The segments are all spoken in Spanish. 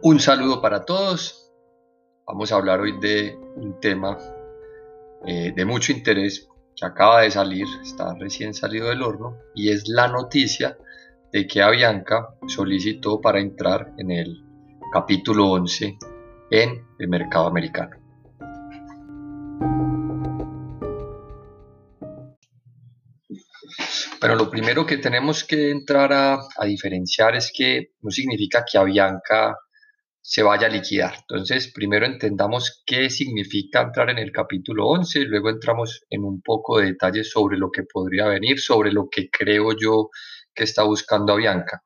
Un saludo para todos. Vamos a hablar hoy de un tema eh, de mucho interés que acaba de salir, está recién salido del horno, y es la noticia de que Avianca solicitó para entrar en el capítulo 11 en el mercado americano. Pero lo primero que tenemos que entrar a, a diferenciar es que no significa que Avianca se vaya a liquidar. Entonces, primero entendamos qué significa entrar en el capítulo 11 y luego entramos en un poco de detalles sobre lo que podría venir, sobre lo que creo yo que está buscando Avianca.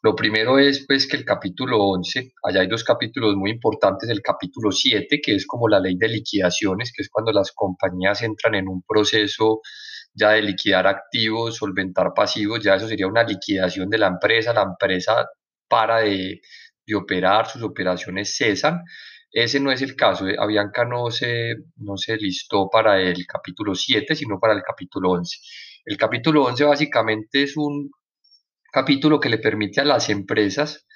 Lo primero es pues que el capítulo 11, allá hay dos capítulos muy importantes, el capítulo 7, que es como la ley de liquidaciones, que es cuando las compañías entran en un proceso ya de liquidar activos, solventar pasivos, ya eso sería una liquidación de la empresa, la empresa para de de operar, sus operaciones cesan. Ese no es el caso. Eh, Avianca no se, no se listó para el capítulo 7, sino para el capítulo 11. El capítulo 11 básicamente es un capítulo que le permite a las empresas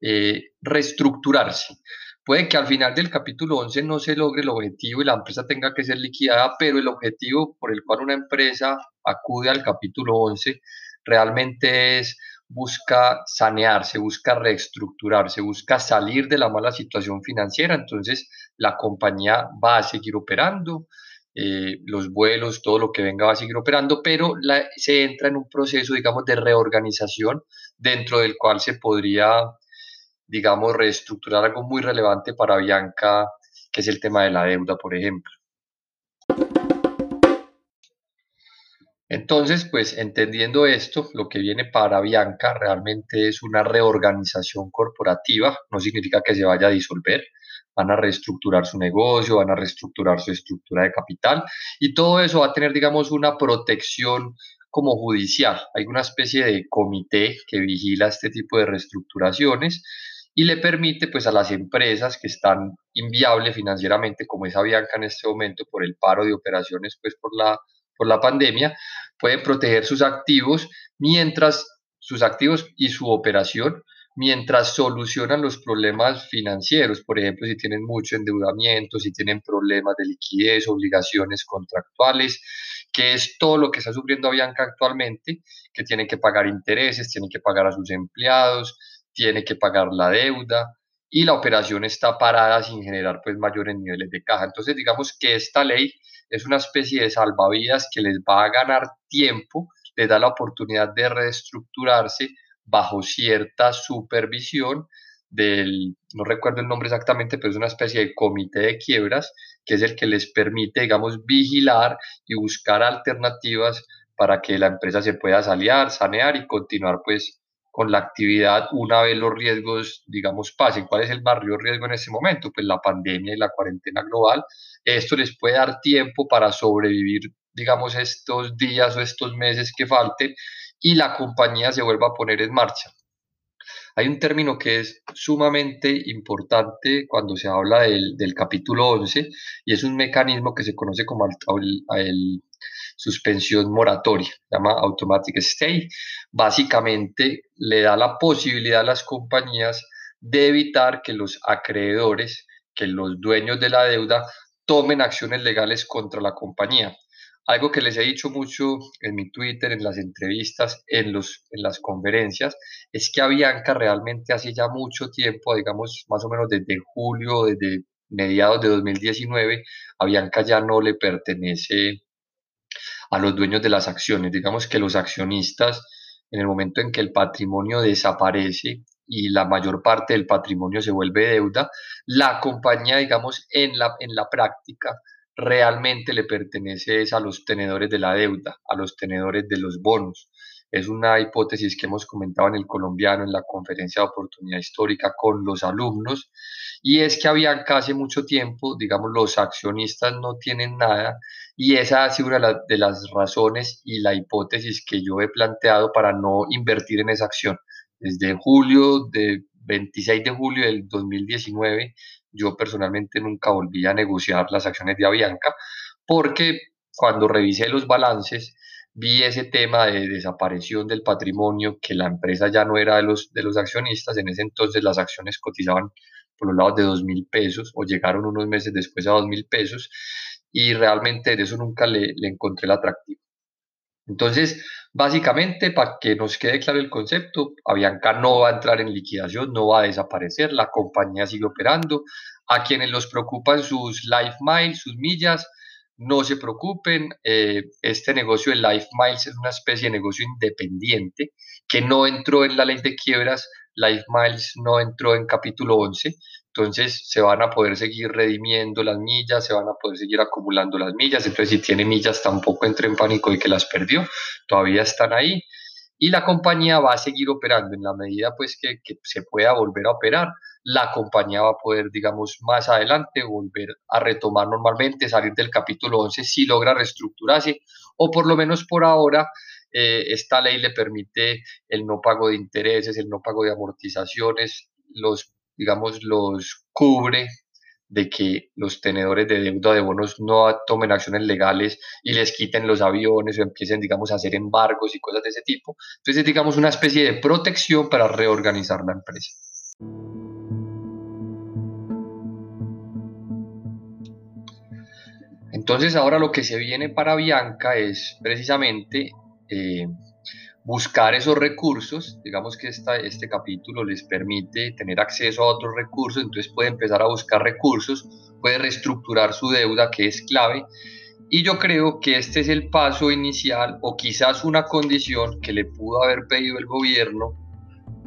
eh, reestructurarse. Puede que al final del capítulo 11 no se logre el objetivo y la empresa tenga que ser liquidada, pero el objetivo por el cual una empresa acude al capítulo 11 realmente es busca sanearse, busca reestructurarse, busca salir de la mala situación financiera, entonces la compañía va a seguir operando, eh, los vuelos, todo lo que venga va a seguir operando, pero se entra en un proceso, digamos, de reorganización dentro del cual se podría, digamos, reestructurar algo muy relevante para Bianca, que es el tema de la deuda, por ejemplo. Entonces, pues entendiendo esto, lo que viene para Bianca realmente es una reorganización corporativa, no significa que se vaya a disolver, van a reestructurar su negocio, van a reestructurar su estructura de capital y todo eso va a tener, digamos, una protección como judicial. Hay una especie de comité que vigila este tipo de reestructuraciones y le permite pues a las empresas que están inviables financieramente, como es Bianca en este momento por el paro de operaciones pues por la por la pandemia, pueden proteger sus activos mientras sus activos y su operación mientras solucionan los problemas financieros, por ejemplo, si tienen mucho endeudamiento, si tienen problemas de liquidez, obligaciones contractuales, que es todo lo que está sufriendo Avianca actualmente, que tienen que pagar intereses, tienen que pagar a sus empleados, tiene que pagar la deuda y la operación está parada sin generar pues mayores niveles de caja. Entonces, digamos que esta ley es una especie de salvavidas que les va a ganar tiempo, les da la oportunidad de reestructurarse bajo cierta supervisión del, no recuerdo el nombre exactamente, pero es una especie de comité de quiebras, que es el que les permite, digamos, vigilar y buscar alternativas para que la empresa se pueda sanear, sanear y continuar pues con la actividad una vez los riesgos, digamos, pasen. ¿Cuál es el barrio riesgo en ese momento? Pues la pandemia y la cuarentena global. Esto les puede dar tiempo para sobrevivir, digamos, estos días o estos meses que falten y la compañía se vuelva a poner en marcha. Hay un término que es sumamente importante cuando se habla del, del capítulo 11 y es un mecanismo que se conoce como el, el suspensión moratoria, llama automatic stay. Básicamente le da la posibilidad a las compañías de evitar que los acreedores, que los dueños de la deuda tomen acciones legales contra la compañía. Algo que les he dicho mucho en mi Twitter, en las entrevistas, en, los, en las conferencias, es que a Bianca realmente hace ya mucho tiempo, digamos más o menos desde julio, desde mediados de 2019, a Bianca ya no le pertenece a los dueños de las acciones. Digamos que los accionistas, en el momento en que el patrimonio desaparece y la mayor parte del patrimonio se vuelve deuda, la compañía, digamos, en la, en la práctica realmente le pertenece a los tenedores de la deuda, a los tenedores de los bonos. Es una hipótesis que hemos comentado en el colombiano en la conferencia de oportunidad histórica con los alumnos y es que habían casi mucho tiempo, digamos, los accionistas no tienen nada y esa ha sido una de las razones y la hipótesis que yo he planteado para no invertir en esa acción. Desde julio, de 26 de julio del 2019, yo personalmente nunca volví a negociar las acciones de Avianca porque cuando revisé los balances vi ese tema de desaparición del patrimonio, que la empresa ya no era de los, de los accionistas, en ese entonces las acciones cotizaban por los lados de dos mil pesos o llegaron unos meses después a dos mil pesos y realmente de eso nunca le, le encontré el atractivo. Entonces, básicamente, para que nos quede claro el concepto, Avianca no va a entrar en liquidación, no va a desaparecer, la compañía sigue operando. A quienes los preocupan sus life miles, sus millas, no se preocupen, eh, este negocio de Life Miles es una especie de negocio independiente que no entró en la ley de quiebras, Life Miles no entró en capítulo 11, entonces se van a poder seguir redimiendo las millas, se van a poder seguir acumulando las millas, entonces si tiene millas tampoco entre en pánico de que las perdió, todavía están ahí y la compañía va a seguir operando en la medida pues que, se pueda volver a operar. La compañía va a poder, digamos, más adelante volver a retomar normalmente, salir del capítulo 11 si logra reestructurarse o por lo menos por ahora eh, esta ley le permite el no pago de intereses, el no pago de amortizaciones, los, digamos, los cubre de que los tenedores de deuda de bonos no tomen acciones legales y les quiten los aviones o empiecen, digamos, a hacer embargos y cosas de ese tipo. Entonces, digamos, una especie de protección para reorganizar la empresa. Entonces ahora lo que se viene para Bianca es precisamente eh, buscar esos recursos, digamos que esta, este capítulo les permite tener acceso a otros recursos, entonces puede empezar a buscar recursos, puede reestructurar su deuda que es clave y yo creo que este es el paso inicial o quizás una condición que le pudo haber pedido el gobierno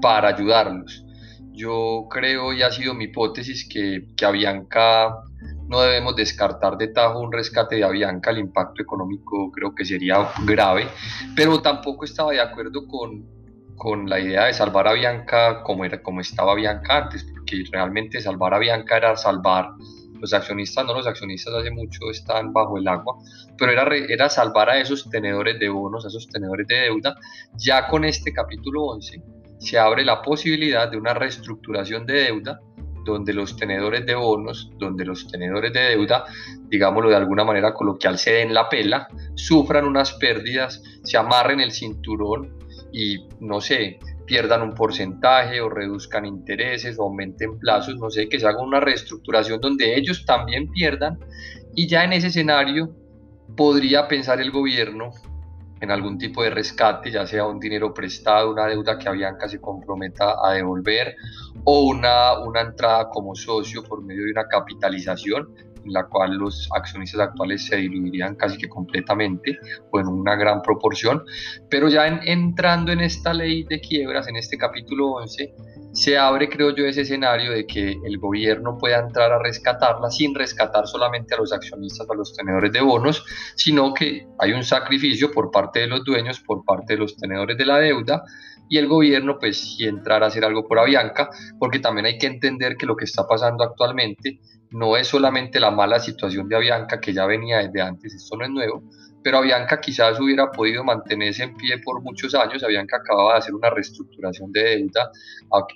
para ayudarlos. Yo creo y ha sido mi hipótesis que, que a Bianca no debemos descartar de tajo un rescate de Avianca, el impacto económico creo que sería grave, pero tampoco estaba de acuerdo con, con la idea de salvar a Bianca como, era, como estaba Bianca antes, porque realmente salvar a Bianca era salvar los accionistas, no los accionistas hace mucho están bajo el agua, pero era, era salvar a esos tenedores de bonos, a esos tenedores de deuda. Ya con este capítulo 11 se abre la posibilidad de una reestructuración de deuda donde los tenedores de bonos, donde los tenedores de deuda, digámoslo de alguna manera coloquial, se den la pela, sufran unas pérdidas, se amarren el cinturón y no sé, pierdan un porcentaje o reduzcan intereses o aumenten plazos, no sé, que se haga una reestructuración donde ellos también pierdan. Y ya en ese escenario podría pensar el gobierno en algún tipo de rescate, ya sea un dinero prestado, una deuda que Avianca se comprometa a devolver o una, una entrada como socio por medio de una capitalización en la cual los accionistas actuales se diluirían casi que completamente o en una gran proporción. Pero ya entrando en esta ley de quiebras, en este capítulo 11, se abre, creo yo, ese escenario de que el gobierno pueda entrar a rescatarla sin rescatar solamente a los accionistas, a los tenedores de bonos, sino que hay un sacrificio por parte de los dueños, por parte de los tenedores de la deuda, y el gobierno pues sí entrar a hacer algo por Avianca, porque también hay que entender que lo que está pasando actualmente no es solamente la mala situación de Avianca que ya venía desde antes, esto no es nuevo, pero Avianca quizás hubiera podido mantenerse en pie por muchos años. Avianca acababa de hacer una reestructuración de deuda,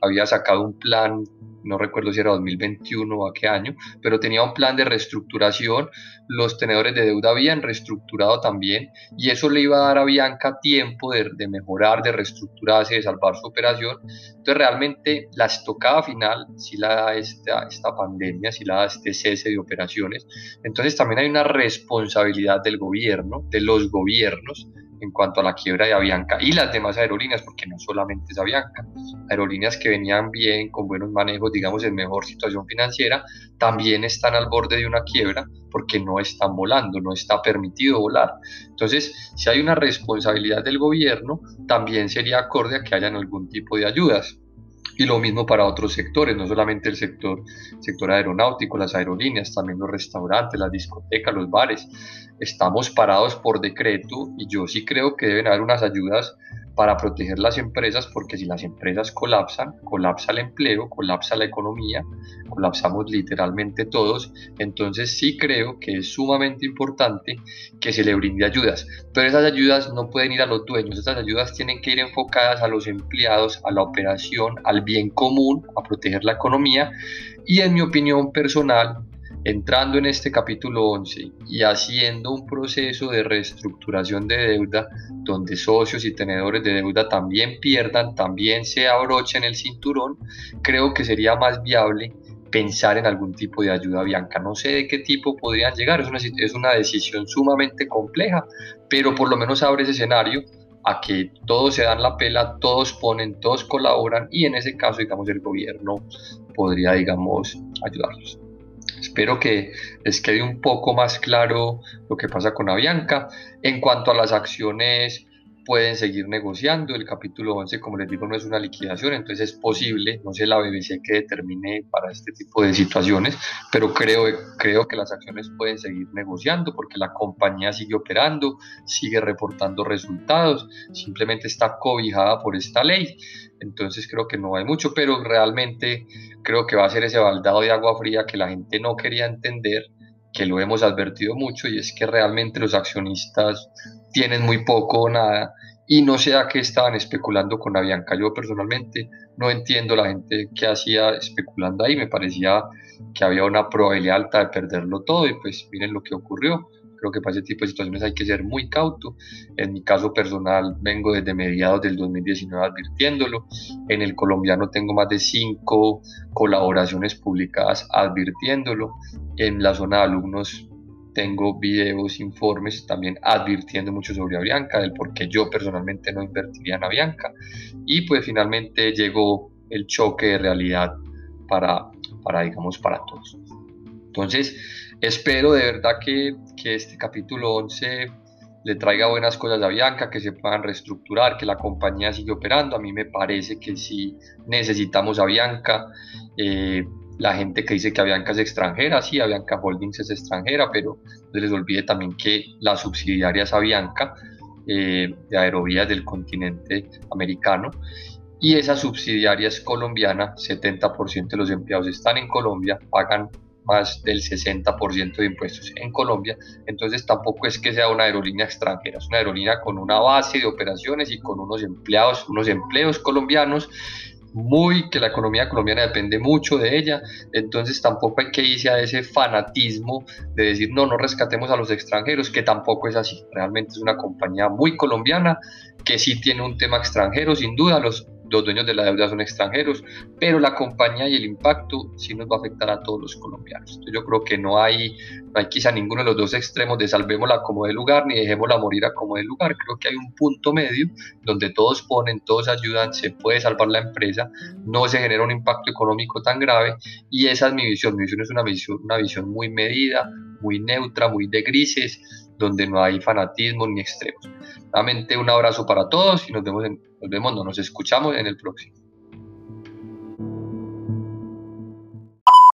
había sacado un plan, no recuerdo si era 2021 o a qué año, pero tenía un plan de reestructuración. Los tenedores de deuda habían reestructurado también y eso le iba a dar a Avianca tiempo de, mejorar, de reestructurarse, de salvar su operación. Entonces realmente la estocada final si la da esta, esta pandemia, si la da este cese de operaciones. Entonces también hay una responsabilidad del gobierno de los gobiernos en cuanto a la quiebra de Avianca y las demás aerolíneas, porque no solamente es Avianca, aerolíneas que venían bien, con buenos manejos, digamos, en mejor situación financiera, también están al borde de una quiebra porque no están volando, no está permitido volar. Entonces, si hay una responsabilidad del gobierno, también sería acorde a que hayan algún tipo de ayudas. Y lo mismo para otros sectores, no solamente el sector, sector aeronáutico, las aerolíneas, también los restaurantes, las discotecas, los bares. Estamos parados por decreto y yo sí creo que deben haber unas ayudas para proteger las empresas, porque si las empresas colapsan, colapsa el empleo, colapsa la economía, colapsamos literalmente todos, entonces sí creo que es sumamente importante que se le brinde ayudas, pero esas ayudas no pueden ir a los dueños, esas ayudas tienen que ir enfocadas a los empleados, a la operación, al bien común, a proteger la economía. Y en mi opinión personal entrando en este capítulo 11 y haciendo un proceso de reestructuración de deuda donde socios y tenedores de deuda también pierdan, también se abrochen el cinturón, creo que sería más viable pensar en algún tipo de ayuda Bianca. No sé de qué tipo podrían llegar, es una, es una decisión sumamente compleja, pero por lo menos abre ese escenario a que todos se dan la pela, todos ponen, todos colaboran y en ese caso, digamos, el gobierno podría, digamos, ayudarlos. Espero que les quede un poco más claro lo que pasa con Avianca. En cuanto a las acciones pueden seguir negociando. El capítulo 11, como les digo, no es una liquidación, entonces es posible, no sé la BBC que determine para este tipo de situaciones, pero creo, creo que las acciones pueden seguir negociando porque la compañía sigue operando, sigue reportando resultados, simplemente está cobijada por esta ley. Entonces creo que no hay mucho, pero realmente creo que va a ser ese baldado de agua fría que la gente no quería entender que lo hemos advertido mucho y es que realmente los accionistas tienen muy poco o nada y no sé a qué estaban especulando con Avianca. Yo personalmente no entiendo la gente que hacía especulando ahí, me parecía que había una probabilidad alta de perderlo todo y pues miren lo que ocurrió. Creo que para ese tipo de situaciones hay que ser muy cauto. En mi caso personal vengo desde mediados del 2019 advirtiéndolo. En el colombiano tengo más de cinco colaboraciones publicadas advirtiéndolo. En la zona de alumnos tengo videos, informes también advirtiendo mucho sobre Avianca, del por qué yo personalmente no invertiría en Avianca. Y pues finalmente llegó el choque de realidad para, para digamos, para todos. Entonces, espero de verdad que, que este capítulo 11 le traiga buenas cosas a Bianca, que se puedan reestructurar, que la compañía siga operando. A mí me parece que sí necesitamos a Bianca. Eh, la gente que dice que Avianca es extranjera, sí, Avianca Holdings es extranjera, pero no les olvide también que la subsidiaria es Avianca, eh, de aerovías del continente americano, y esa subsidiaria es colombiana, 70% de los empleados están en Colombia, pagan más del 60% de impuestos en Colombia, entonces tampoco es que sea una aerolínea extranjera, es una aerolínea con una base de operaciones y con unos empleados, unos empleos colombianos muy, que la economía colombiana depende mucho de ella, entonces tampoco hay que irse a ese fanatismo de decir no, no rescatemos a los extranjeros, que tampoco es así, realmente es una compañía muy colombiana que sí tiene un tema extranjero, sin duda, los los dueños de la deuda son extranjeros, pero la compañía y el impacto sí nos va a afectar a todos los colombianos. yo creo que no hay, no hay quizá ninguno de los dos extremos de salvémosla como de lugar ni dejémosla morir a como de lugar. Creo que hay un punto medio donde todos ponen, todos ayudan, se puede salvar la empresa, no se genera un impacto económico tan grave y esa es mi visión. Mi visión es una visión, una visión muy medida, muy neutra, muy de grises, donde no hay fanatismo ni extremos. Nuevamente un abrazo para todos y nos vemos, nos vemos, no nos escuchamos en el próximo.